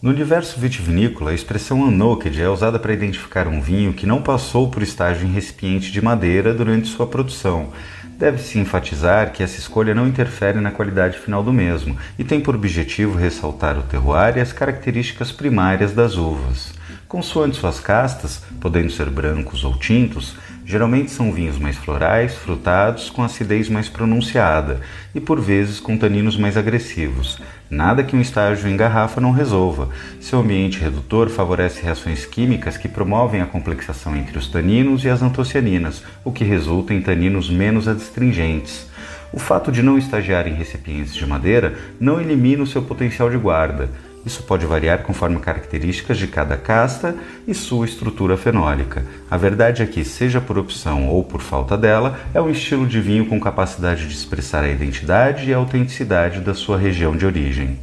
No universo vitivinícola, a expressão unnocked é usada para identificar um vinho que não passou por estágio em recipiente de madeira durante sua produção. Deve-se enfatizar que essa escolha não interfere na qualidade final do mesmo e tem por objetivo ressaltar o terroir e as características primárias das uvas. Consoante suas castas, podendo ser brancos ou tintos, Geralmente são vinhos mais florais, frutados, com acidez mais pronunciada e por vezes com taninos mais agressivos. Nada que um estágio em garrafa não resolva. Seu ambiente redutor favorece reações químicas que promovem a complexação entre os taninos e as antocianinas, o que resulta em taninos menos adstringentes. O fato de não estagiar em recipientes de madeira não elimina o seu potencial de guarda. Isso pode variar conforme características de cada casta e sua estrutura fenólica. A verdade é que, seja por opção ou por falta dela, é um estilo de vinho com capacidade de expressar a identidade e a autenticidade da sua região de origem.